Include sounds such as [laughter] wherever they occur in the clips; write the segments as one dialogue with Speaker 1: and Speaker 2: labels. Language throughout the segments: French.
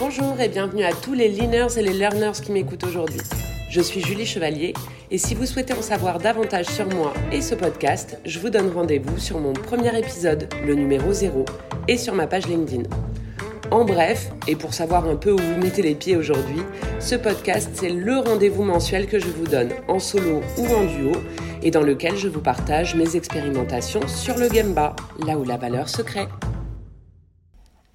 Speaker 1: Bonjour et bienvenue à tous les leaners et les learners qui m'écoutent aujourd'hui. Je suis Julie Chevalier et si vous souhaitez en savoir davantage sur moi et ce podcast, je vous donne rendez-vous sur mon premier épisode, le numéro 0, et sur ma page LinkedIn. En bref, et pour savoir un peu où vous mettez les pieds aujourd'hui, ce podcast, c'est le rendez-vous mensuel que je vous donne en solo ou en duo et dans lequel je vous partage mes expérimentations sur le Gemba, là où la valeur se crée.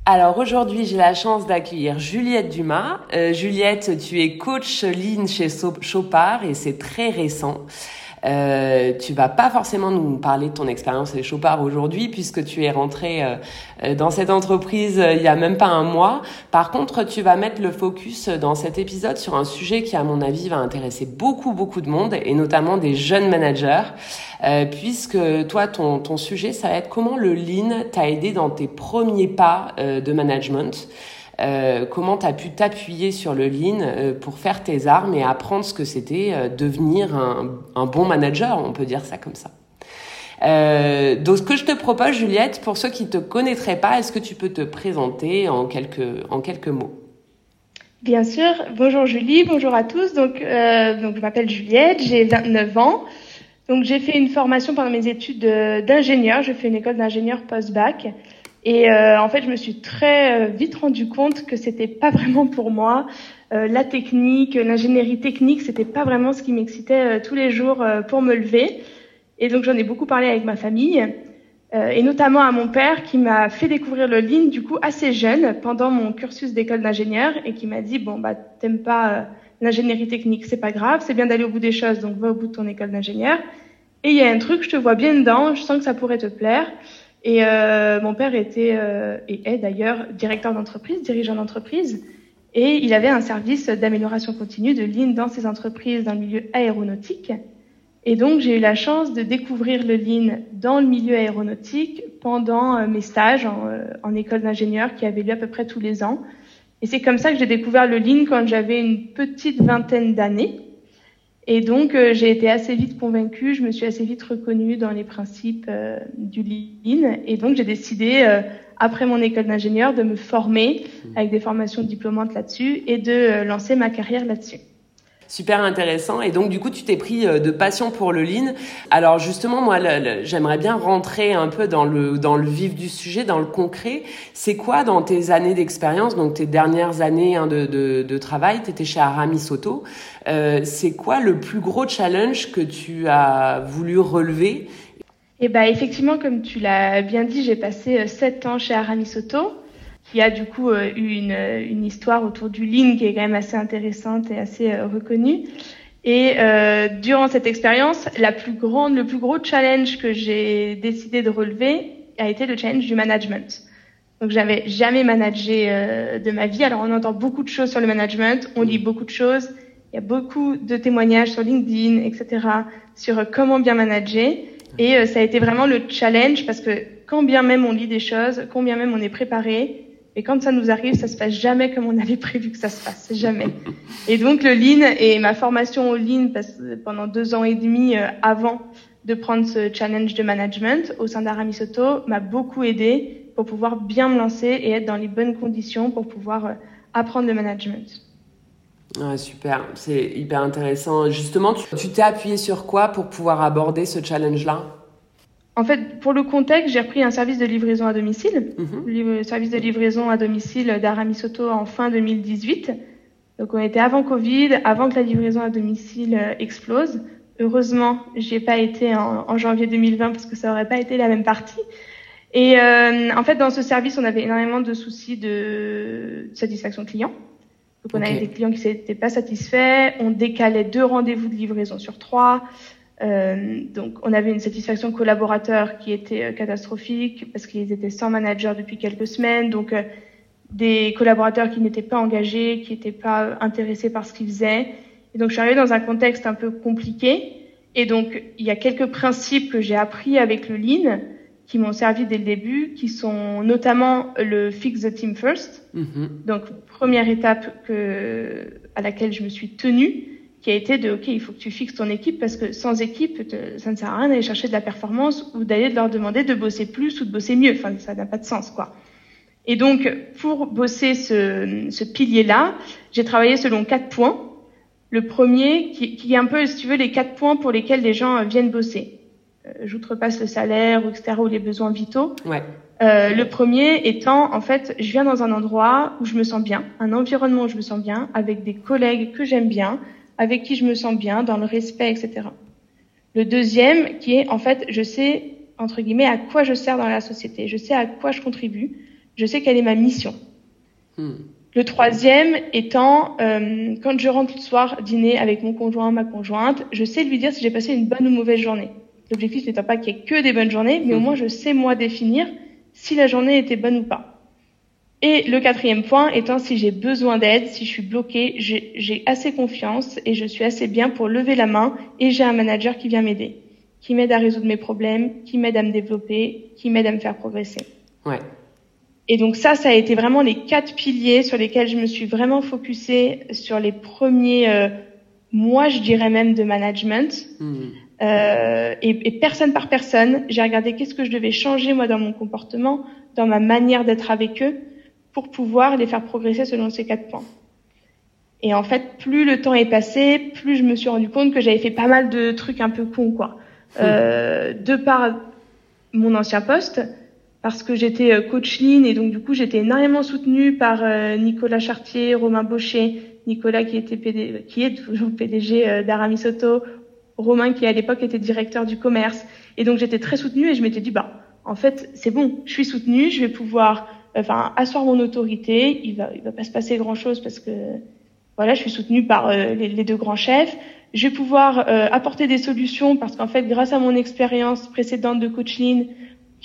Speaker 1: Alors aujourd'hui, j'ai la chance d'accueillir Juliette Dumas. Euh, Juliette, tu es coach lean chez Chopard et c'est très récent. Euh, tu vas pas forcément nous parler de ton expérience chez Chopard aujourd'hui puisque tu es rentré euh, euh, dans cette entreprise il y a même pas un mois. Par contre, tu vas mettre le focus dans cet épisode sur un sujet qui, à mon avis, va intéresser beaucoup, beaucoup de monde et notamment des jeunes managers. puisque toi, ton, ton sujet, ça va être comment le lean t'a aidé dans tes premiers pas de management. Euh, comment tu as pu t'appuyer sur le lean euh, pour faire tes armes et apprendre ce que c'était euh, devenir un, un, bon manager, on peut dire ça comme ça. donc ce que je te propose, Juliette, pour ceux qui ne te connaîtraient pas, est-ce que tu peux te présenter en quelques, en quelques mots?
Speaker 2: Bien sûr. Bonjour Julie, bonjour à tous. Donc, donc je m'appelle Juliette, j'ai 29 ans. Donc j'ai fait une formation pendant mes études d'ingénieur. Je fais une école d'ingénieur post-bac. Et euh, en fait, je me suis très euh, vite rendu compte que c'était pas vraiment pour moi. Euh, la technique, l'ingénierie technique, c'était pas vraiment ce qui m'excitait tous les jours pour me lever. Et donc j'en ai beaucoup parlé avec ma famille et notamment à mon père qui m'a fait découvrir le Lean du coup assez jeune pendant mon cursus d'école d'ingénieur et qui m'a dit bon bah t'aimes pas l'ingénierie technique, c'est pas grave, c'est bien d'aller au bout des choses, donc va au bout de ton école d'ingénieur. Et il y a un truc, je te vois bien dedans, je sens que ça pourrait te plaire. Et euh, mon père était euh, et est d'ailleurs directeur d'entreprise, dirigeant d'entreprise, et il avait un service d'amélioration continue de Lean dans ses entreprises dans le milieu aéronautique. Et donc j'ai eu la chance de découvrir le Lean dans le milieu aéronautique pendant euh, mes stages en, en école d'ingénieur qui avaient lieu à peu près tous les ans. Et c'est comme ça que j'ai découvert le Lean quand j'avais une petite vingtaine d'années. Et donc, euh, j'ai été assez vite convaincue, je me suis assez vite reconnue dans les principes euh, du Lean. Et donc, j'ai décidé, euh, après mon école d'ingénieur, de me former mmh. avec des formations diplômantes là-dessus et de lancer ma carrière là-dessus.
Speaker 1: Super intéressant. Et donc, du coup, tu t'es pris euh, de passion pour le lean. Alors, justement, moi, j'aimerais bien rentrer un peu dans le, dans le vif du sujet, dans le concret. C'est quoi, dans tes années d'expérience, donc tes dernières années hein, de, de, travail, tu étais chez Aramis Soto, euh, c'est quoi le plus gros challenge que tu as voulu relever?
Speaker 2: Eh ben, effectivement, comme tu l'as bien dit, j'ai passé euh, sept ans chez Aramis Soto qui a du coup euh, eu une, une, histoire autour du Lean qui est quand même assez intéressante et assez euh, reconnue. Et euh, durant cette expérience, la plus grande, le plus gros challenge que j'ai décidé de relever a été le challenge du management. Donc j'avais jamais managé euh, de ma vie. Alors on entend beaucoup de choses sur le management, on lit beaucoup de choses, il y a beaucoup de témoignages sur LinkedIn, etc. sur comment bien manager. Et ça a été vraiment le challenge parce que quand bien même on lit des choses, quand bien même on est préparé, et quand ça nous arrive, ça se passe jamais comme on avait prévu que ça se passe, jamais. Et donc le Lean et ma formation au Lean pendant deux ans et demi euh, avant de prendre ce challenge de management au sein d'Aramisoto m'a beaucoup aidé pour pouvoir bien me lancer et être dans les bonnes conditions pour pouvoir euh, apprendre le management.
Speaker 1: Super, c'est hyper intéressant. Justement, tu t'es appuyé sur quoi pour pouvoir aborder ce challenge-là?
Speaker 2: En fait, pour le contexte, j'ai repris un service de livraison à domicile, mhm. le service de livraison à domicile d'Aramis Soto en fin 2018. Donc, on était avant Covid, avant que la livraison à domicile euh, explose. Heureusement, j'y ai pas été en, janvier 2020 parce que ça aurait pas été la même partie. Et euh, en fait, dans ce service, on avait énormément de soucis de satisfaction client. Donc, on avait des clients qui n'étaient pas satisfaits. On décalait deux rendez-vous de livraison sur trois. Euh, donc, on avait une satisfaction collaborateur qui était euh, catastrophique parce qu'ils étaient sans manager depuis quelques semaines. Donc, euh, des collaborateurs qui n'étaient pas engagés, qui n'étaient pas intéressés par ce qu'ils faisaient. Et donc, je suis arrivée dans un contexte un peu compliqué. Et donc, il y a quelques principes que j'ai appris avec le Lean qui m'ont servi dès le début, qui sont notamment le fix the team first. Mm-hmm. Donc, première étape que, à laquelle je me suis tenue qui a été de, OK, il faut que tu fixes ton équipe parce que sans équipe, ça ne sert à rien d'aller chercher de la performance ou d'aller leur demander de bosser plus ou de bosser mieux. Enfin, ça n'a pas de sens, quoi. Et donc, pour bosser ce, ce pilier-là, j'ai travaillé selon quatre points. Le premier, qui, qui, est un peu, si tu veux, les quatre points pour lesquels les gens viennent bosser. Euh, J'outrepasse le salaire, etc., ou les besoins vitaux.
Speaker 1: Ouais.
Speaker 2: Euh, le premier étant, en fait, je viens dans un endroit où je me sens bien, un environnement où je me sens bien, avec des collègues que j'aime bien, avec qui je me sens bien, dans le respect, etc. Le deuxième, qui est, en fait, je sais, entre guillemets, à quoi je sers dans la société, je sais à quoi je contribue, je sais quelle est ma mission.
Speaker 1: Hmm.
Speaker 2: Le troisième étant, euh, quand je rentre le soir dîner avec mon conjoint, ma conjointe, je sais lui dire si j'ai passé une bonne ou mauvaise journée. L'objectif n'étant pas qu'il y ait que des bonnes journées, mais au moins je sais moi définir si la journée était bonne ou pas. Et le quatrième point étant si j'ai besoin d'aide, si je suis bloquée, j'ai assez confiance et je suis assez bien pour lever la main et j'ai un manager qui vient m'aider, qui m'aide à résoudre mes problèmes, qui m'aide à me développer, qui m'aide à me faire progresser.
Speaker 1: Ouais.
Speaker 2: Et donc ça, ça a été vraiment les quatre piliers sur lesquels je me suis vraiment focusée sur les premiers euh, mois, je dirais même, de management.
Speaker 1: Hmm.
Speaker 2: Euh, et, et, personne par personne, j'ai regardé qu'est-ce que je devais changer moi dans mon comportement, dans ma manière d'être avec eux, pour pouvoir les faire progresser selon ces quatre points. Et en fait, plus le temps est passé, plus je me suis rendu compte que j'avais fait pas mal de trucs un peu cons, quoi. Euh, de par mon ancien poste, parce que j'étais euh, coach lean et donc du coup j'étais énormément soutenue par euh, Nicolas Chartier, Romain Baucher, Nicolas qui était PD, qui est toujours PDG euh, d'Aramis Auto, Romain qui à l'époque était directeur du commerce et donc j'étais très soutenue et je m'étais dit bah en fait c'est bon, je suis soutenue, je vais pouvoir enfin asseoir mon autorité, il va il va pas se passer grand chose parce que voilà je suis soutenue par les, les, deux grands chefs, je vais pouvoir apporter des solutions parce qu'en fait grâce à mon expérience précédente de coach lean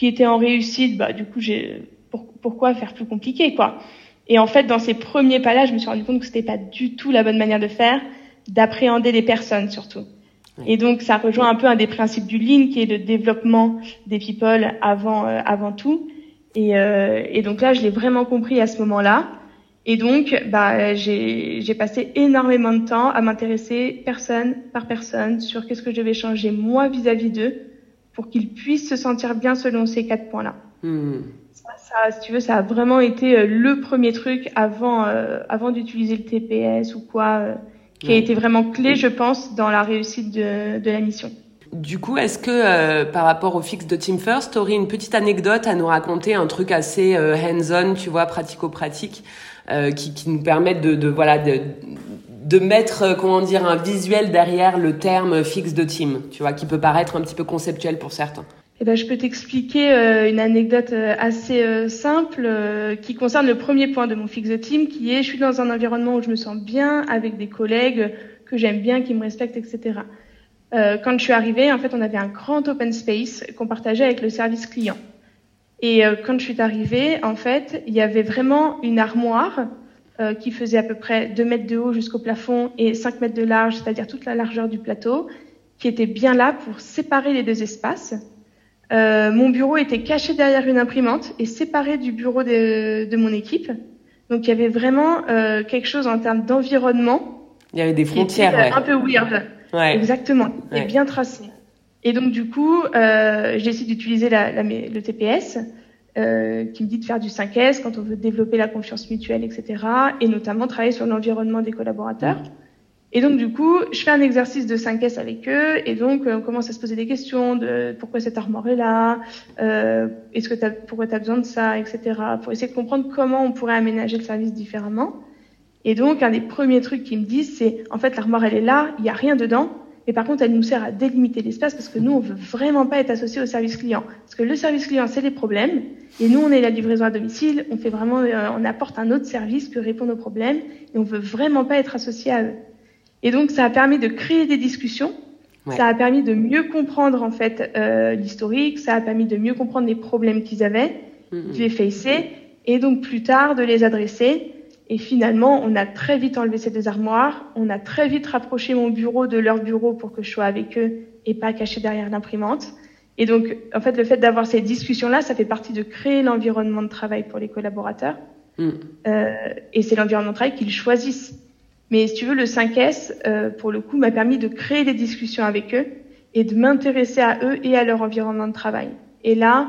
Speaker 2: qui était en réussite, bah du coup j'ai pour, pourquoi faire plus compliqué quoi. Et en fait dans ces premiers pas là, je me suis rendu compte que c'était pas du tout la bonne manière de faire, d'appréhender les personnes surtout. Et donc ça rejoint un peu un des principes du lean qui est le développement des people avant euh, avant tout. Et, euh, et donc là je l'ai vraiment compris à ce moment-là. Et donc bah j'ai passé énormément de temps à m'intéresser personne par personne sur qu'est-ce que je devais changer moi vis-à-vis d'eux pour qu'ils puissent se sentir bien selon ces quatre points-là.
Speaker 1: Mmh.
Speaker 2: Ça, ça, si tu veux, ça a vraiment été euh, le premier truc avant, euh, avant d'utiliser le TPS ou quoi, euh, qui a été vraiment clé, je pense, dans la réussite de, de la mission.
Speaker 1: Du coup, est-ce que euh, par rapport au fixe de Team First, aurais une petite anecdote à nous raconter, un truc assez euh, hands-on, tu vois, pratico-pratique, euh, qui, qui nous permette de, de voilà de, de mettre comment dire un visuel derrière le terme fixe de team, tu vois, qui peut paraître un petit peu conceptuel pour certains?
Speaker 2: Eh ben, je peux t'expliquer euh, une anecdote euh, assez euh, simple euh, qui concerne le premier point de mon fixe de team, qui est je suis dans un environnement où je me sens bien avec des collègues que j'aime bien, qui me respectent, etc. Euh, quand je suis arrivée, en fait, on avait un grand open space qu'on partageait avec le service client. Et euh, quand je suis arrivée, en fait, il y avait vraiment une armoire euh, qui faisait à peu près 2 mètres de haut jusqu'au plafond et 5 mètres de large, c'est-à-dire toute la largeur du plateau, qui était bien là pour séparer les deux espaces. Euh, mon bureau était caché derrière une imprimante et séparé du bureau de, de mon équipe. Donc il y avait vraiment euh, quelque chose en termes d'environnement.
Speaker 1: Il y avait des frontières,
Speaker 2: était, ouais. Un peu weird.
Speaker 1: Ouais.
Speaker 2: Exactement.
Speaker 1: Ouais.
Speaker 2: Et bien tracé. Et donc du coup, euh, j'ai essayé d'utiliser la, la, le TPS euh, qui me dit de faire du 5S quand on veut développer la confiance mutuelle, etc. Et notamment travailler sur l'environnement des collaborateurs. Et donc, du coup, je fais un exercice de 5S avec eux, et donc, euh, on commence à se poser des questions de pourquoi cette armoire est là, euh, est-ce que t'as, pourquoi tu as besoin de ça, etc., pour essayer de comprendre comment on pourrait aménager le service différemment. Et donc, un des premiers trucs qu'ils me disent, c'est, en fait, l'armoire, elle est là, il n'y a rien dedans, mais par contre, elle nous sert à délimiter l'espace parce que nous, on veut vraiment pas être associé au service client. Parce que le service client, c'est les problèmes, et nous, on est la livraison à domicile, on fait vraiment, euh, on apporte un autre service que répondre aux problèmes, et on veut vraiment pas être associé à eux. Et donc, ça a permis de créer des discussions. Ouais. Ça a permis de mieux comprendre en fait euh, l'historique. Ça a permis de mieux comprendre les problèmes qu'ils avaient, de les facer, et donc plus tard de les adresser. Et finalement, on a très vite enlevé ces deux armoires. On a très vite rapproché mon bureau de leur bureau pour que je sois avec eux et pas caché derrière l'imprimante. Et donc, en fait, le fait d'avoir ces discussions-là, ça fait partie de créer l'environnement de travail pour les collaborateurs. Mm. Euh, et c'est l'environnement de travail qu'ils choisissent. Mais si tu veux, le 5S, euh, pour le coup, m'a permis de créer des discussions avec eux et de m'intéresser à eux et à leur environnement de travail. Et là,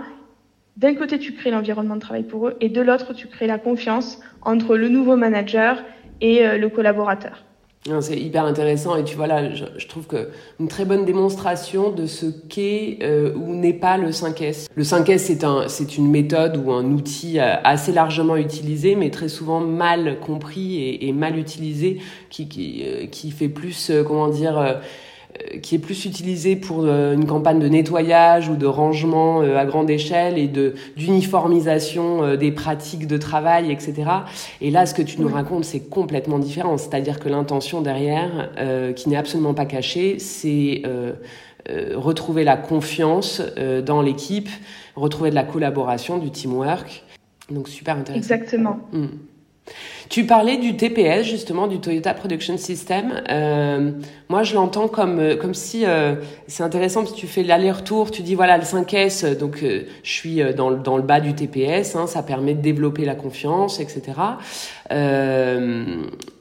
Speaker 2: d'un côté, tu crées l'environnement de travail pour eux, et de l'autre, tu crées la confiance entre le nouveau manager et le collaborateur.
Speaker 1: C'est hyper intéressant et tu vois là, je, trouve que une très bonne démonstration de ce qu'est euh, ou n'est pas le 5S. Le 5S c'est un une méthode ou un outil euh, assez largement utilisé mais très souvent mal compris et, et mal utilisé qui qui, euh, qui fait plus comment dire euh, qui est plus utilisé pour euh, une campagne de nettoyage ou de rangement euh, à grande échelle et de d'uniformisation des pratiques de travail, etc. Et là, ce que tu nous racontes, c'est complètement différent. C'est-à-dire que l'intention derrière, qui n'est absolument pas cachée, c'est retrouver la confiance dans l'équipe, retrouver de la collaboration, du teamwork. Donc super intéressant.
Speaker 2: Exactement.
Speaker 1: Hmm. Tu parlais du TPS justement, du Toyota Production System. Euh, moi, je l'entends comme euh, comme si euh, c'est intéressant parce que tu fais l'aller-retour. Tu dis voilà le 5S, donc je suis dans dans le bas du TPS. Hein, ça permet de développer la confiance, etc.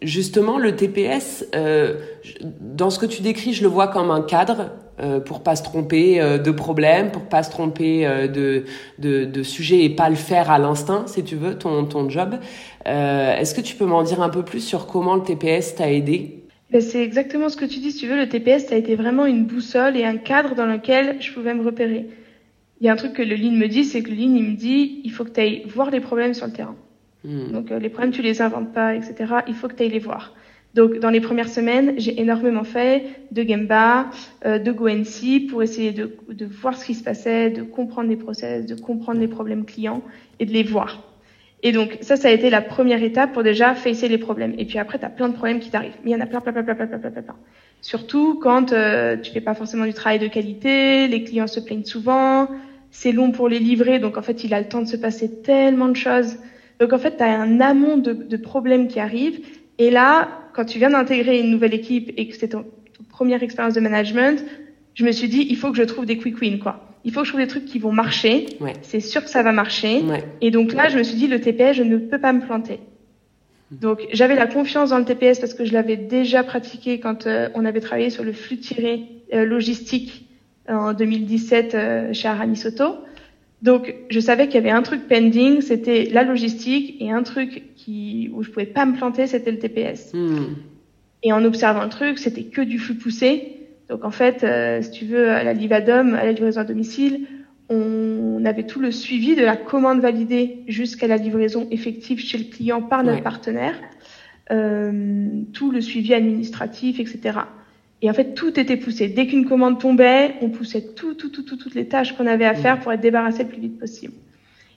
Speaker 1: justement, le TPS, dans ce que tu décris, je le vois comme un cadre pour pas se tromper de problèmes, pour pas se tromper de, de, de sujets et pas le faire à l'instinct, si tu veux, ton, ton job. Euh, Est-ce que tu peux m'en dire un peu plus sur comment le TPS t'a aidé?
Speaker 2: Ben, C'est exactement ce que tu dis. Si tu veux, le TPS, ça a été vraiment une boussole et un cadre dans lequel je pouvais me repérer. Il y a un truc que le Lean me dit, c'est que le Lean, il me dit, il faut que tu ailles voir les problèmes sur le terrain. Hmm. Donc, euh, les problèmes, tu les inventes pas, etc. Il faut que tu ailles les voir. Donc, dans les premières semaines, j'ai énormément fait de Gemba, euh, de GoNC pour essayer de, de voir ce qui se passait, de comprendre les process, de comprendre les problèmes clients et de les voir. Et donc, ça, ça a été la première étape pour déjà facer les problèmes. Et puis après, tu as plein de problèmes qui t'arrivent. Mais il y en a plein, plein, plein, plein, plein, plein, plein, plein. Surtout quand euh, tu fais pas forcément du travail de qualité, les clients se plaignent souvent, c'est long pour les livrer, donc en fait, il a le temps de se passer tellement de choses. Donc en fait, tu as un amont de, de, problèmes qui arrivent. Et là, quand tu viens d'intégrer une nouvelle équipe et que c'est ton, ton première expérience de management, je me suis dit, il faut que je trouve des quick wins, quoi il faut que je trouve des trucs qui vont marcher. C'est sûr que ça va marcher. Et donc là, je me suis dit, le TPS, je ne peux pas me planter. Donc j'avais la confiance dans le TPS parce que je l'avais déjà pratiqué quand euh, on avait travaillé sur le flux tiré euh, logistique en 2017 euh, chez Arami Soto. Donc je savais qu'il y avait un truc pending, c'était la logistique, et un truc qui où je pouvais pas me planter, c'était le TPS. Hmm. Et en observant le truc, c'était que du flux poussé. Donc en fait, euh, si tu veux, à la Livadom, à la livraison à domicile, on avait tout le suivi de la commande validée jusqu'à la livraison effective chez le client par notre partenaire, euh, tout le suivi administratif, etc. Et en fait, tout était poussé. Dès qu'une commande tombait, on poussait tout, tout, tout, toutes les tâches qu'on avait à faire pour être débarrassé le plus vite possible.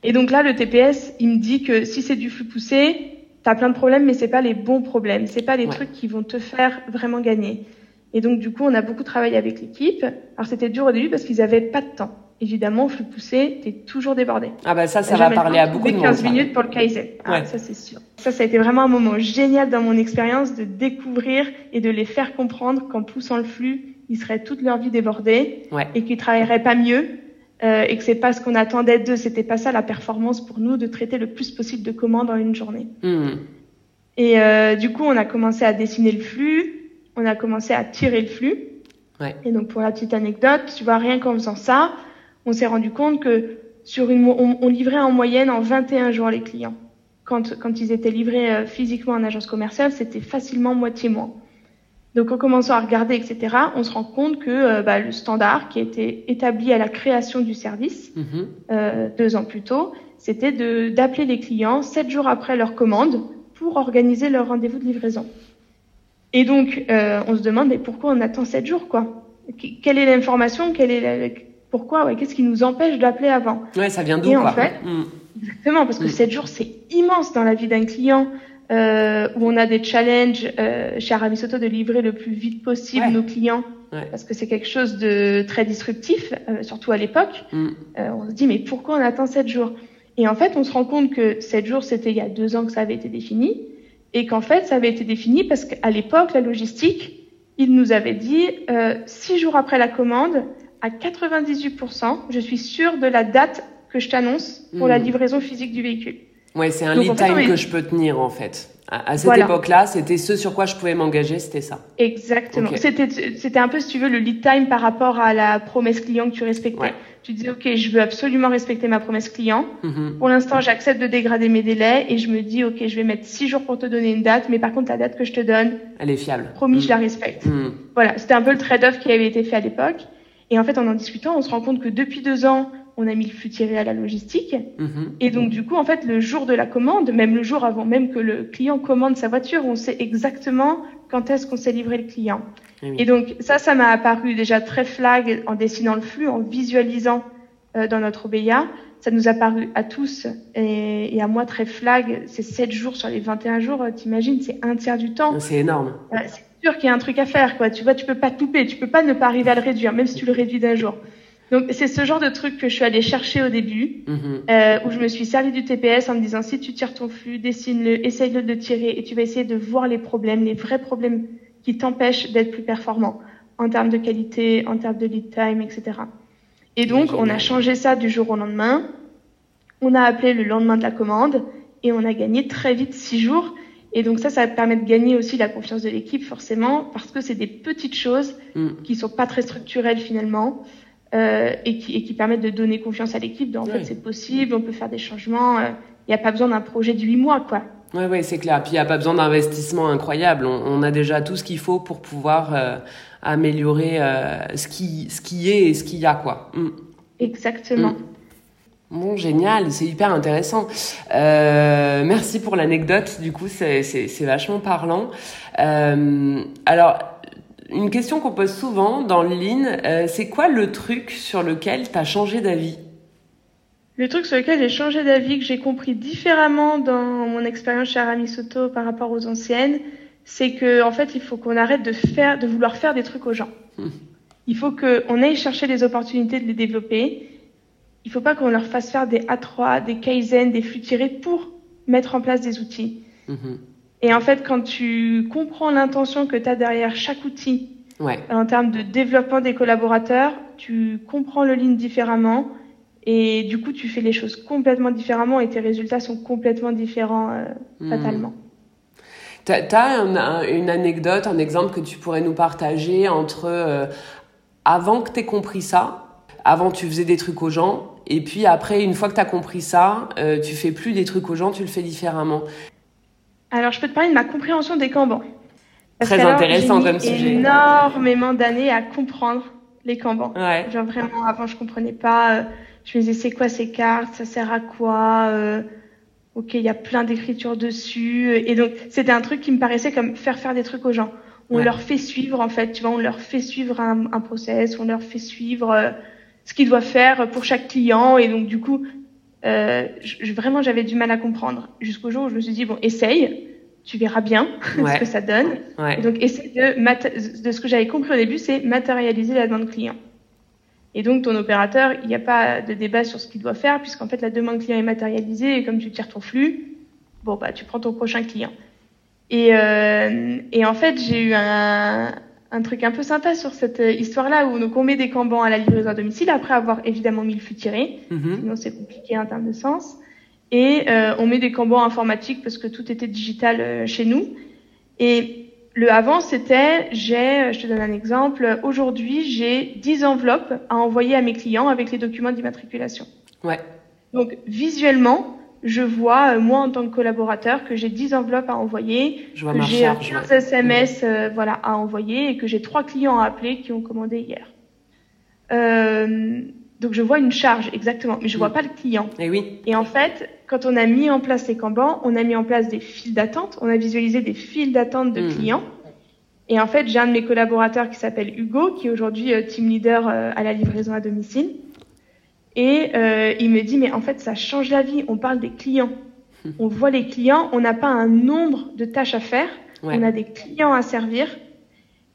Speaker 2: Et donc là, le TPS, il me dit que si c'est du flux poussé, t'as plein de problèmes, mais c'est pas les bons problèmes. C'est pas les trucs qui vont te faire vraiment gagner. Et donc, du coup, on a beaucoup travaillé avec l'équipe. Alors, c'était dur au début parce qu'ils avaient pas de temps. Évidemment, flux poussé, t'es toujours débordé.
Speaker 1: Ah bah ça, ça va parler à beaucoup de monde.
Speaker 2: 15 minutes pour le Kaizen. Ah, ça c'est sûr. Ça, ça a été vraiment un moment génial dans mon expérience de découvrir et de les faire comprendre qu'en poussant le flux, ils seraient toute leur vie débordés et qu'ils travailleraient pas mieux euh, et que c'est pas ce qu'on attendait d'eux. C'était pas ça la performance pour nous de traiter le plus possible de commandes en une journée. Hmm. Et euh, du coup, on a commencé à dessiner le flux on a commencé à tirer le flux. Ouais. Et donc pour la petite anecdote, tu vois, rien qu'en faisant ça, on s'est rendu compte que sur une, on, livrait en moyenne en 21 jours les clients. Quand, quand ils étaient livrés euh, physiquement en agence commerciale, c'était facilement moitié moins. Donc en commençant à regarder, etc., on se rend compte que euh, bah, le standard qui a été établi à la création du service mm-hmm. euh, deux ans plus tôt, c'était d'appeler les clients sept jours après leur commande pour organiser leur rendez-vous de livraison. Et donc, euh, on se demande, mais pourquoi on attend sept jours, quoi? Quelle est l'information? Quelle est la... Pourquoi ouais, Qu'est-ce qui nous empêche d'appeler avant
Speaker 1: Ouais, ça vient d'où, quoi
Speaker 2: en fait, mm. Exactement, parce que mm. sept jours, c'est immense dans la vie d'un client. Euh, où on a des challenges euh, chez Aramisoto de livrer le plus vite possible nos clients, ouais. parce que c'est quelque chose de très disruptif, euh, surtout à l'époque. Mm. Euh, on se dit, mais pourquoi on attend sept jours? Et en fait, on se rend compte que sept jours, c'était il y a deux ans que ça avait été défini et qu'en fait, ça avait été défini parce qu'à l'époque, la logistique, il nous avait dit, euh, six jours après la commande, à 98%, je suis sûr de la date que je t'annonce pour la hmm. livraison physique du véhicule.
Speaker 1: Ouais, c'est un lead time que je peux tenir en fait. À, cette époque-là, c'était ce sur quoi je pouvais m'engager, c'était ça.
Speaker 2: Exactement. C'était, c'était un peu, si tu veux, le lead time par rapport à la promesse client que tu respectais. Tu disais, OK, je veux absolument respecter ma promesse client. Mm-hmm. Pour l'instant, j'accepte de dégrader mes délais et je me dis, OK, je vais mettre six jours pour te donner une date, mais par contre, la date que je te donne,
Speaker 1: elle est fiable.
Speaker 2: Promis, je la mm. respecte. Mm. Voilà. C'était un peu le trade-off qui avait été fait à l'époque. Et en fait, en en discutant, on se rend compte que depuis deux ans, on a mis le flux tiré à la logistique. Mhm. Et donc, du coup, en fait, le jour de la commande, même le jour avant même que le client commande sa voiture, on sait exactement quand est-ce qu'on s'est livré le client. Eh et donc, ça, ça m'a apparu déjà très flag en dessinant le flux, en visualisant euh, dans notre OBIA. Ça nous a paru à tous et, à moi très flag. C'est 7 jours sur les 21 jours, euh, t'imagines, c'est un tiers du temps.
Speaker 1: C'est énorme.
Speaker 2: c'est sûr qu'il y a un truc à faire, quoi. Tu vois, tu peux pas tout tu peux pas ne pas arriver à le réduire, même si tu le réduis d'un jour. Donc c'est ce genre de truc que je suis allée chercher au début, mhm. euh, où je me suis servi du TPS en me disant si tu tires ton flux, dessine-le, essaye-le de tirer et tu vas essayer de voir les problèmes, les vrais problèmes qui t'empêchent d'être plus performant en termes de qualité, en termes de lead time, etc. Et donc on a changé ça du jour au lendemain. On a appelé le lendemain de la commande et on a gagné très vite six jours. Et donc ça, ça permet de gagner aussi la confiance de l'équipe forcément parce que c'est des petites choses mm. qui sont pas très structurelles finalement. Euh, et, qui, et qui permettent de donner confiance à l'équipe. En fait, c'est possible, on peut faire des changements. Il euh, n'y a pas besoin d'un projet de huit mois, quoi.
Speaker 1: Oui, ouais, c'est clair. Puis il n'y a pas besoin d'investissement incroyable. On, a déjà tout ce qu'il faut pour pouvoir euh, améliorer ce, qui, ce qui est et ce qu'il y a, quoi.
Speaker 2: Mm. Exactement. Mm.
Speaker 1: Bon, génial, c'est hyper intéressant. Euh, merci pour l'anecdote, du coup, c'est vachement parlant. Euh, alors, une question qu'on pose souvent dans le Lean, euh, c'est quoi le truc sur lequel tu as changé d'avis?
Speaker 2: Le truc sur lequel j'ai changé d'avis, que j'ai compris différemment dans mon expérience chez Aramis Soto par rapport aux anciennes, c'est que en fait, il faut qu'on arrête de faire, de vouloir faire des trucs aux gens. Hmm. Il faut qu'on aille chercher les opportunités de les développer. Il ne faut pas qu'on leur fasse faire des A3, des Kaizen, des flux tirés pour mettre en place des outils. Hmm. Et en fait, quand tu comprends l'intention que tu as derrière chaque outil, en termes de développement des collaborateurs, tu comprends le ligne différemment et du coup, tu fais les choses complètement différemment et tes résultats sont complètement différents euh, hmm. fatalement.
Speaker 1: Tu as, une anecdote, un exemple que tu pourrais nous partager entre euh, avant que tu aies compris ça, avant tu faisais des trucs aux gens, et puis après, une fois que tu as compris ça, euh, tu fais plus des trucs aux gens, tu le fais différemment.
Speaker 2: Alors, je peux te parler de ma compréhension des Kanban.
Speaker 1: Très intéressant comme sujet.
Speaker 2: J'ai énormément d'années à comprendre les Kanban. Ouais. Genre vraiment, avant, je comprenais pas. Euh, je me disais, c'est quoi ces cartes? Ça sert à quoi? Euh, Ok, il y a plein d'écritures dessus. Et donc, c'était un truc qui me paraissait comme faire faire des trucs aux gens. On leur fait suivre, en fait, tu vois, on leur fait suivre un, un process, on leur fait suivre euh, ce qu'ils doivent faire pour chaque client. Et donc, du coup, euh, je, vraiment, j'avais du mal à comprendre. Jusqu'au jour où je me suis dit, bon, essaye, tu verras bien [laughs] ce que ça donne. Et donc, essaye de, de ce que j'avais compris au début, c'est matérialiser la demande client. Et donc, ton opérateur, il n'y a pas de débat sur ce qu'il doit faire, puisqu'en fait, la demande client est matérialisée, et comme tu tires ton flux, bon, bah, tu prends ton prochain client. Et, euh, et en fait, j'ai eu un, un truc un peu sympa sur cette euh, histoire-là où donc on met des cambans à la livraison à domicile après avoir évidemment mis le flux tiré, mhm. sinon c'est compliqué en termes de sens. Et euh, on met des cambans informatiques parce que tout était digital euh, chez nous. Et le avant, c'était, j'ai, je te donne un exemple, aujourd'hui, j'ai 10 enveloppes à envoyer à mes clients avec les documents d'immatriculation.
Speaker 1: Ouais.
Speaker 2: Donc, visuellement, je vois, euh, moi en tant que collaborateur, que j'ai 10 enveloppes à envoyer, que j'ai 15 SMS euh, voilà, à envoyer et que j'ai trois clients à appeler qui ont commandé hier. Euh, donc je vois une charge, exactement, mais je vois pas le client.
Speaker 1: Et, eh oui.
Speaker 2: et en fait, quand on a mis en place les Kanban, on a mis en place des files d'attente, on a visualisé des files d'attente de hmm. clients. Et en fait, j'ai un de mes collaborateurs qui s'appelle Hugo, qui est aujourd'hui team leader à la livraison à domicile. Et euh, il me dit, mais en fait, ça change la vie. On parle des clients. On voit les clients, on n'a pas un nombre de tâches à faire, on a des clients à servir.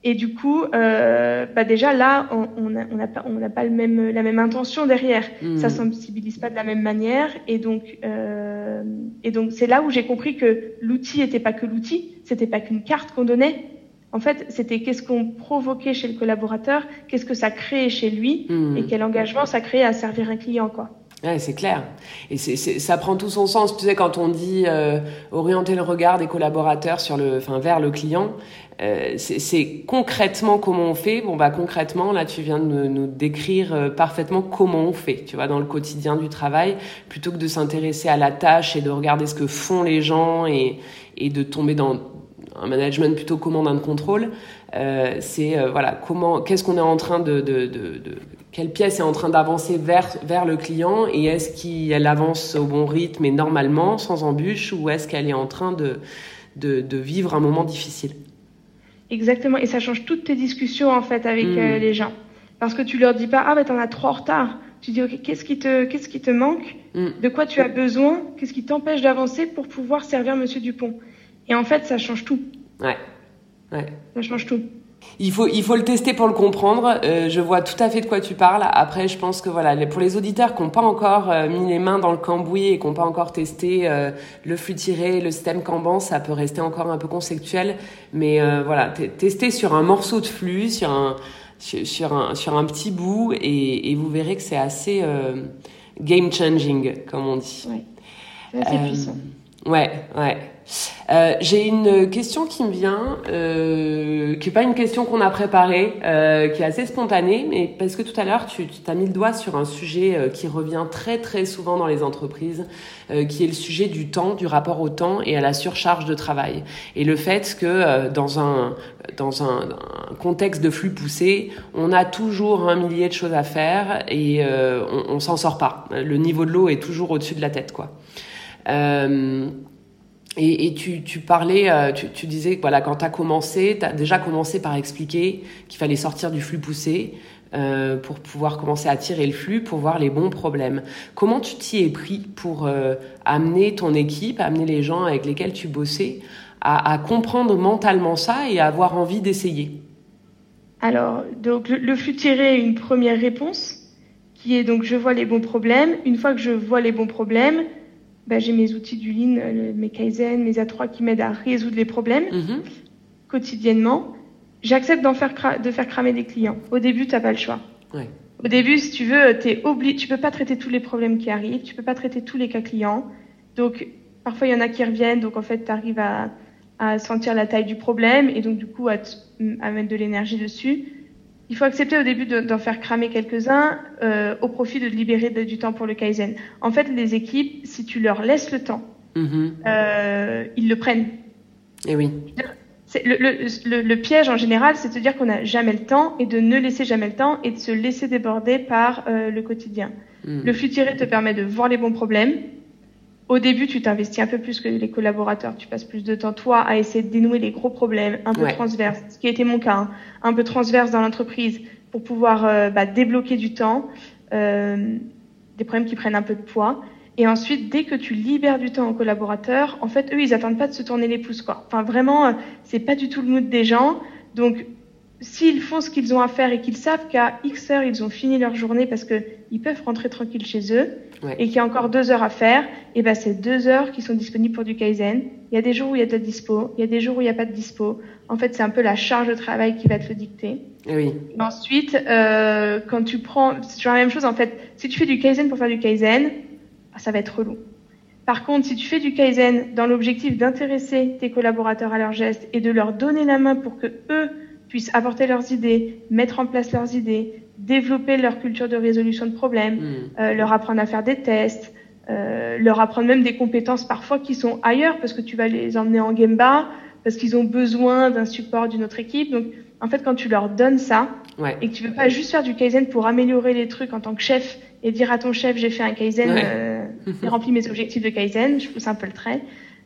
Speaker 2: Et du coup, euh, bah déjà là, on n'a on pas, on pas le même, la même intention derrière. Hmm. Ça sensibilise pas de la même manière. Et donc, euh, et donc, c'est là où j'ai compris que l'outil n'était pas que l'outil, c'était pas qu'une carte qu'on donnait, en fait, c'était qu'est-ce qu'on provoquait chez le collaborateur, qu'est-ce que ça créait chez lui hmm. et quel engagement ça créait à servir un client, quoi.
Speaker 1: Ouais, c'est clair. Et c'est, ça prend tout son sens. Tu sais, quand on dit euh, orienter le regard des collaborateurs sur le, enfin, vers le client, euh, c'est, concrètement comment on fait. Bon, bah concrètement, là, tu viens de nous, décrire euh, parfaitement comment on fait. Tu vois, dans le quotidien du travail, plutôt que de s'intéresser à la tâche et de regarder ce que font les gens et, et de tomber dans un management plutôt commandant de contrôle. Euh, c'est euh, voilà comment, qu'est-ce qu'on est en train de, de, de, de quelle pièce est en train d'avancer vers, vers le client et est-ce qu'elle avance au bon rythme et normalement, sans embûche, ou est-ce qu'elle est en train de, de, vivre un moment difficile?
Speaker 2: Exactement, et ça change toutes tes discussions en fait avec euh, hmm. les gens. Parce que tu leur dis pas, ah ben t'en as trop en retard. Tu dis, ok, qu'est-ce qui te, qu'est-ce qui te manque? Hmm. De quoi tu as besoin? Qu'est-ce qui t'empêche d'avancer pour pouvoir servir Monsieur Dupont? Et en fait, ça change tout.
Speaker 1: Ouais. ouais.
Speaker 2: Ça change tout.
Speaker 1: Il faut, il faut le tester pour le comprendre. Euh, je vois tout à fait de quoi tu parles. Après, je pense que voilà, pour les auditeurs qui n'ont pas encore euh, mis les mains dans le cambouis et qui n'ont pas encore testé euh, le flux tiré, le système Kanban, ça peut rester encore un peu conceptuel. Mais voilà, tester sur un morceau de flux, sur un, sur, un, sur un petit bout, et, et vous verrez que c'est assez game changing, comme on dit.
Speaker 2: Ouais, c'est puissant.
Speaker 1: Ouais, ouais. Euh, j'ai une question qui me vient, euh, qui est pas une question qu'on a préparée, euh, qui est assez spontanée, mais parce que tout à l'heure tu, tu as mis le doigt sur un sujet qui revient très très souvent dans les entreprises, qui est le sujet du temps, du rapport au temps et à la surcharge de travail, et le fait que dans un dans un, contexte de flux poussé, on a toujours un millier de choses à faire et on, on s'en sort pas. Le niveau de l'eau est toujours au-dessus de la tête, quoi. Et, tu, parlais, euh, tu, disais que voilà, quand tu as commencé, tu as déjà commencé par expliquer qu'il fallait sortir du flux poussé euh, pour pouvoir commencer à tirer le flux, pour voir les bons problèmes. Comment tu t'y es pris pour euh, amener ton équipe, amener les gens avec lesquels tu bossais à, à comprendre mentalement ça et à avoir envie d'essayer?
Speaker 2: Alors, donc le, le flux tiré est une première réponse qui est donc je vois les bons problèmes. Une fois que je vois les bons problèmes, bah, j'ai mes outils du Lean, euh, mes Kaizen, mes A3 qui m'aident à résoudre les problèmes mm-hmm. quotidiennement. J'accepte d'en faire de faire cramer des clients. Au début, tu n'as pas le choix. Au début, si tu veux, t'es obligé, tu peux pas traiter tous les problèmes qui arrivent, tu peux pas traiter tous les cas clients. Donc, parfois, il y en a qui reviennent, donc en fait, tu arrives à, à sentir la taille du problème et donc, du coup, à, à mettre de l'énergie dessus il faut accepter au début d'en faire cramer quelques-uns euh, au profit de libérer de, du temps pour le Kaizen. En fait, les équipes, si tu leur laisses le temps, mm-hmm. euh, ils le prennent.
Speaker 1: Et eh oui.
Speaker 2: Le, le, le, piège en général, c'est de dire qu'on n'a jamais le temps et de ne laisser jamais le temps et de se laisser déborder par euh, le quotidien. Mm. Le flux tiré te permet de voir les bons problèmes, au début, tu t'investis un peu plus que les collaborateurs. Tu passes plus de temps, toi, à essayer de dénouer les gros problèmes, un peu ouais. transverses, ce qui a été mon cas, hein, un peu transverse dans l'entreprise, pour pouvoir euh, bah, débloquer du temps, euh, des problèmes qui prennent un peu de poids. Et ensuite, dès que tu libères du temps aux collaborateurs, en fait, eux, ils attendent pas de se tourner les pouces, quoi. Enfin, vraiment, euh, c'est pas du tout le mood des gens. Donc, s'ils font ce qu'ils ont à faire et qu'ils savent qu'à X heures, ils ont fini leur journée parce qu'ils peuvent rentrer tranquille chez eux ouais. et qu'il y a encore deux heures à faire, et ben c'est deux heures qui sont disponibles pour du Kaizen. Il y a des jours où il y a de la dispo, il y a des jours où il n'y a pas de dispo. En fait, c'est un peu la charge de travail qui va te le dicter.
Speaker 1: Oui.
Speaker 2: Et ensuite, euh, quand tu prends, c'est toujours la même chose en fait. Si tu fais du Kaizen pour faire du Kaizen, ça va être relou. Par contre, si tu fais du Kaizen dans l'objectif d'intéresser tes collaborateurs à leurs gestes et de leur donner la main pour que eux puissent apporter leurs idées, mettre en place leurs idées, développer leur culture de résolution de problèmes, mmh. euh, leur apprendre à faire des tests, euh, leur apprendre même des compétences parfois qui sont ailleurs parce que tu vas les emmener en Gemba, parce qu'ils ont besoin d'un support d'une autre équipe. Donc, en fait, quand tu leur donnes ça
Speaker 1: ouais.
Speaker 2: et que tu veux pas juste faire du Kaizen pour améliorer les trucs en tant que chef et dire à ton chef j'ai fait un Kaizen, ouais. euh, j'ai rempli mes objectifs de Kaizen, je pousse un peu le trait,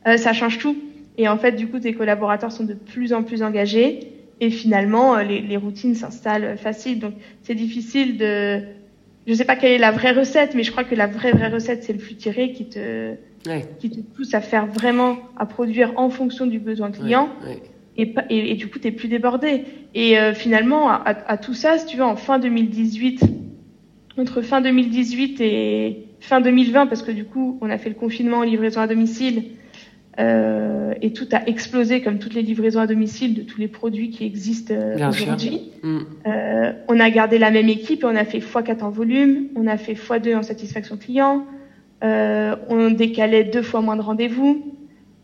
Speaker 2: euh, ça change tout. Et en fait, du coup, tes collaborateurs sont de plus en plus engagés et finalement euh, les, les routines s'installent facile. Donc c'est difficile de, je sais pas quelle est la vraie recette, mais je crois que la vraie vraie recette c'est le flux tiré qui te
Speaker 1: ouais.
Speaker 2: qui te pousse à faire vraiment à produire en fonction du besoin client.
Speaker 1: Ouais, ouais.
Speaker 2: Et, et, et, du coup, tu es plus débordé. Et euh, finalement, à, à, tout ça, si tu veux, en fin 2018, entre fin 2018 et fin 2020, parce que du coup, on a fait le confinement en livraison à domicile, Euh, et tout a explosé comme toutes les livraisons à domicile de tous les produits qui existent euh, aujourd'hui. Mm. Euh, on a gardé la même équipe et on a fait x4 en volume, on a fait x2 en satisfaction client, on décalait deux fois moins de rendez-vous.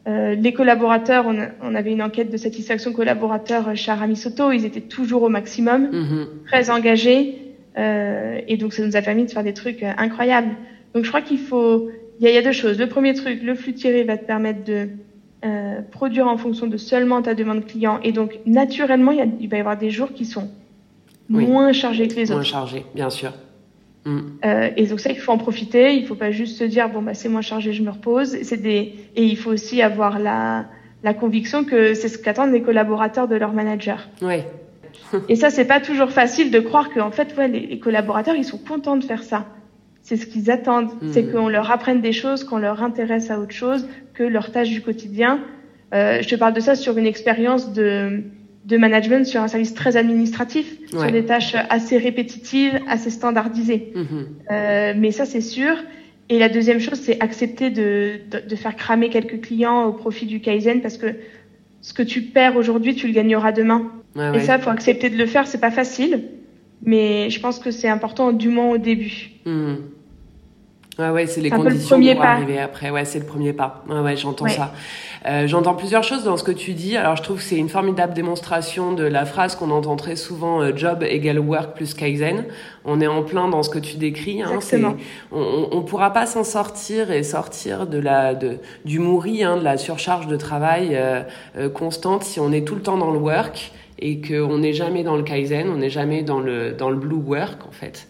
Speaker 2: Les collaborateurs, on, on, avait une enquête de satisfaction collaborateur chez Aramisoto, ils étaient toujours au maximum, mm-hmm. très engagés, et donc ça nous a permis de faire des trucs incroyables. Donc je crois qu'il faut il y, a deux choses. Le premier truc, le flux tiré va te permettre de euh, produire en fonction de seulement ta demande client. Et donc, naturellement, il, il va y avoir des jours qui sont moins chargés que les autres.
Speaker 1: Moins chargés, bien sûr.
Speaker 2: Mm. Euh, et donc ça, il faut en profiter. Il faut pas juste se dire bon bah c'est moins chargé, je me repose. C'est des et il faut aussi avoir la la conviction que c'est ce qu'attendent les collaborateurs de leur manager.
Speaker 1: Oui.
Speaker 2: et ça, c'est pas toujours facile de croire qu'en fait, ouais, les, les collaborateurs, ils sont contents de faire ça c'est ce qu'ils attendent, c'est hmm. qu'on leur apprenne des choses, qu'on leur intéresse à autre chose que leur tâche du quotidien. Euh, je te parle de ça sur une expérience de, de management sur un service très administratif, sur des tâches assez répétitives, assez standardisées. Hmm. Euh, mais ça, c'est sûr. Et la deuxième chose, c'est accepter de, de, de, faire cramer quelques clients au profit du Kaizen parce que ce que tu perds aujourd'hui, tu le gagneras demain. et ça, faut accepter de le faire. C'est pas facile, mais je pense que c'est important du moins au début.
Speaker 1: Hmm. Ouais, ouais, c'est les conditions pour arriver après. Ouais, c'est le premier pas. Ouais, ouais, j'entends ça. Euh, j'entends plusieurs choses dans ce que tu dis. Alors, je trouve que c'est une formidable démonstration de la phrase qu'on entend très souvent euh, job égale work plus kaizen. On est en plein dans ce que tu décris. Hein, on, on pourra pas s'en sortir et sortir de la de du mouri, hein, de la surcharge de travail euh, euh, constante si on est tout le temps dans le work et qu'on n'est jamais dans le kaizen, on n'est jamais dans le dans le blue work en fait.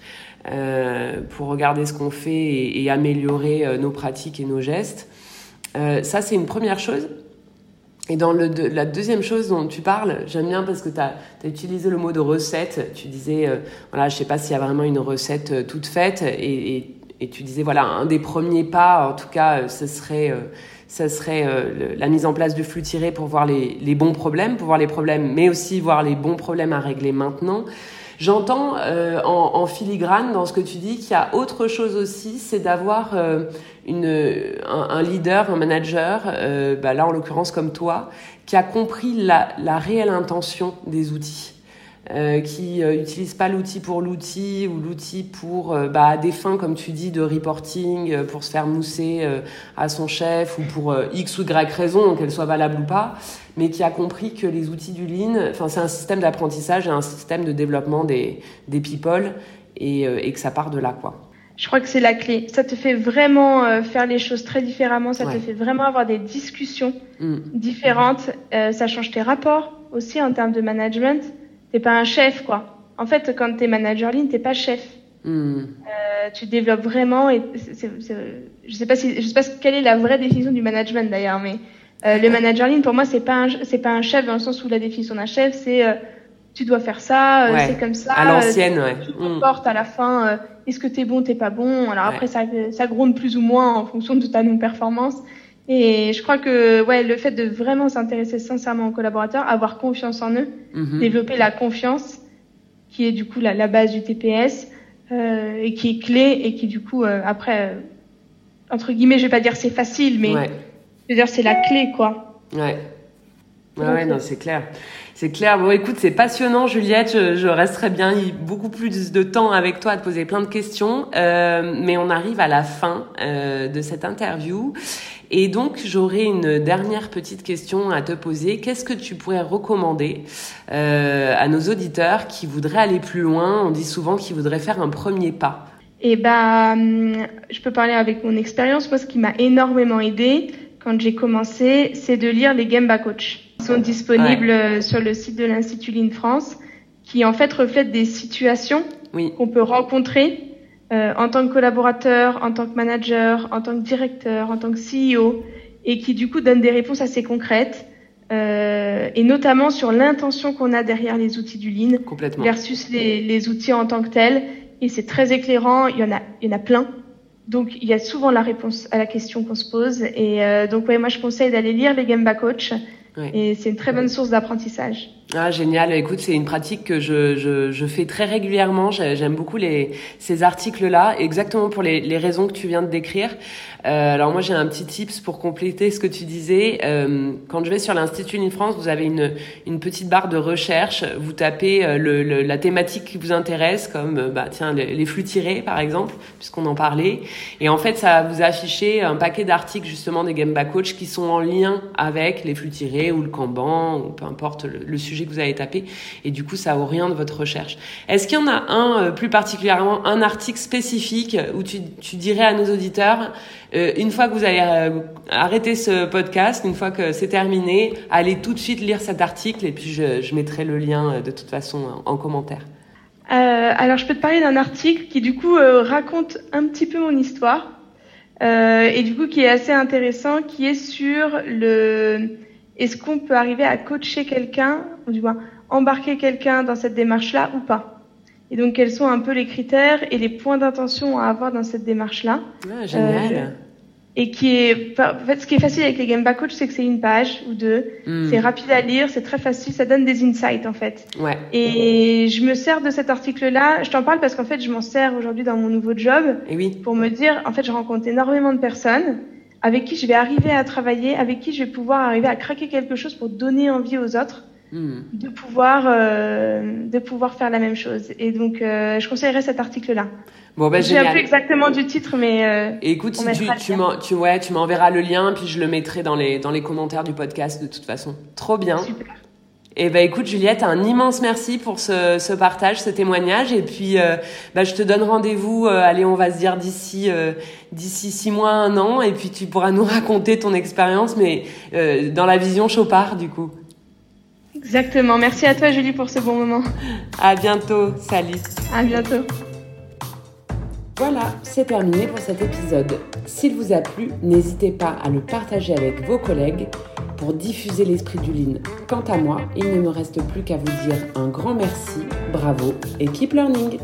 Speaker 1: Euh, pour regarder ce qu'on fait et, améliorer euh, nos pratiques et nos gestes. Euh, ça, c'est une première chose. Et dans la deuxième chose dont tu parles, j'aime bien parce que tu as, utilisé le mot de recette. Tu disais, euh, voilà, je sais pas s'il y a vraiment une recette toute faite. Et, tu disais, voilà, un des premiers pas, en tout cas, ce serait, ce serait la mise en place du flux tiré pour voir les, les, bons problèmes, pour voir les problèmes, mais aussi voir les bons problèmes à régler maintenant. J'entends euh, en, filigrane dans ce que tu dis qu'il y a autre chose aussi, c'est d'avoir euh, une, un, un, leader, un manager, euh, bah là en l'occurrence comme toi, qui a compris la, la réelle intention des outils. Euh, qui euh, utilise pas l'outil pour l'outil ou l'outil pour euh, bah, des fins comme tu dis de reporting euh, pour se faire mousser euh, à son chef ou pour x ou y raison qu'elle soit valable ou pas mais qui a compris que les outils du lean c'est un système d'apprentissage et un système de développement des des people et, et que ça part de là quoi
Speaker 2: je crois que c'est la clé. Ça te fait vraiment faire les choses très différemment. Ça ouais. te fait vraiment avoir des discussions mm. différentes. Euh, ça change tes rapports aussi en termes de management t'es pas un chef, quoi. En fait, quand t'es manager lean, t'es pas chef. Mm. Euh, tu développes vraiment. Et c'est, c'est, je sais pas si, je sais pas quelle est la vraie définition du management d'ailleurs, mais euh, le manager lean pour moi c'est pas un, c'est pas un chef dans le sens où la définition d'un chef c'est euh, tu dois faire ça, euh, ouais. c'est comme ça.
Speaker 1: À l'ancienne, ouais.
Speaker 2: Tu te portes à la fin. Euh, est-ce que t'es bon, t'es pas bon? Alors après ça, ça gronde plus ou moins en fonction de ta non-performance. Et je crois que ouais, le fait de vraiment s'intéresser sincèrement aux collaborateurs, avoir confiance en eux, mmh. développer la confiance, qui est du coup la, la base du TPS, euh, et qui est clé, et qui du coup, euh, après, euh, entre guillemets, je vais pas dire c'est facile, mais ouais. je veux dire c'est la clé, quoi.
Speaker 1: Ouais. Ouais, ouais, non, c'est clair. C'est clair. Bon, écoute, c'est passionnant, Juliette. Je, je, resterai bien beaucoup plus de temps avec toi à te poser plein de questions. Euh, mais on arrive à la fin euh, de cette interview. Et donc, j'aurais une dernière petite question à te poser. Qu'est-ce que tu pourrais recommander euh, à nos auditeurs qui voudraient aller plus loin? On dit souvent qu'ils voudraient faire un premier pas.
Speaker 2: Eh ben, je peux parler avec mon expérience. Moi, ce qui m'a énormément aidé quand j'ai commencé, c'est de lire les Gemba Coach. Ils sont disponibles ouais. sur le site de l'Institut Line France, qui en fait reflètent des situations
Speaker 1: oui.
Speaker 2: qu'on peut rencontrer euh, en tant que collaborateur, en tant que manager, en tant que directeur, en tant que CEO, et qui du coup donne des réponses assez concrètes, euh, et notamment sur l'intention qu'on a derrière les outils du Lean versus les, les, outils en tant que tels. Et c'est très éclairant. Il y en a, il y en a plein. Donc il y a souvent la réponse à la question qu'on se pose. Et euh, donc ouais, moi je conseille d'aller lire les Gemba Coach Et c'est une très bonne source d'apprentissage.
Speaker 1: Ah génial, écoute, c'est une pratique que je, je, je fais très régulièrement. J'aime beaucoup les, ces articles-là, exactement pour les, les raisons que tu viens de décrire. Euh, alors moi j'ai un petit tips pour compléter ce que tu disais. Euh, quand je vais sur l'Institut Line France, vous avez une, une petite barre de recherche. Vous tapez euh, le, la thématique qui vous intéresse, comme bah tiens les, flux tirés par exemple, puisqu'on en parlait. Et en fait ça va vous afficher un paquet d'articles justement des Game Back Coach qui sont en lien avec les flux tirés ou le Kanban ou peu importe le, sujet que vous avez tapé et du coup ça rien de votre recherche. Est-ce qu'il y en a un euh, plus particulièrement, un article spécifique où tu, dirais à nos auditeurs, euh, une fois que vous allez euh, arrêter ce podcast, une fois que c'est terminé, allez tout de suite lire cet article et puis je mettrai le lien de toute façon en, commentaire.
Speaker 2: alors je peux te parler d'un article qui du coup raconte un petit peu mon histoire. et du coup qui est assez intéressant, qui est sur le est-ce qu'on peut arriver à coacher quelqu'un, ou du moins embarquer quelqu'un dans cette démarche-là ou pas? Et donc, quels sont un peu les critères et les points d'intention à avoir dans cette démarche-là?
Speaker 1: Ah, Génial. Euh,
Speaker 2: et qui est, en fait, ce qui est facile avec les Game Back Coach, c'est que c'est une page ou deux. Hmm. C'est rapide à lire, c'est très facile, ça donne des insights en fait.
Speaker 1: Ouais.
Speaker 2: Et je me sers de cet article-là. Je t'en parle parce qu'en fait, je m'en sers aujourd'hui dans mon nouveau job.
Speaker 1: Et oui.
Speaker 2: Pour me dire, en fait, je rencontre énormément de personnes avec qui je vais arriver à travailler, avec qui je vais pouvoir arriver à craquer quelque chose pour donner envie aux autres hmm. de pouvoir euh, de pouvoir faire la même chose. Et donc, euh, je conseillerais cet article-là.
Speaker 1: Bon, ben,
Speaker 2: je
Speaker 1: un
Speaker 2: peu exactement du titre, mais euh,
Speaker 1: écoute, si tu tu, tu ouais, tu m'enverras le lien, puis je le mettrai dans les dans les commentaires du podcast de toute façon. Trop bien.
Speaker 2: Super.
Speaker 1: Eh ben écoute Juliette, un immense merci pour ce, ce partage, ce témoignage. Et puis euh, bah, je te donne rendez-vous. Euh, allez, on va se dire d'ici euh, d'ici six mois, un an, et puis tu pourras nous [laughs] raconter ton expérience, mais dans la vision Chopard du coup.
Speaker 2: Exactement. Merci à toi Julie pour ce bon moment.
Speaker 1: À bientôt. Salut.
Speaker 2: À bientôt.
Speaker 1: Voilà, c'est terminé pour cet épisode. S'il vous a plu, n'hésitez pas à le partager avec vos collègues pour diffuser l'esprit du Lean. Quant à moi, il ne me reste plus qu'à vous dire un grand merci, bravo et keep learning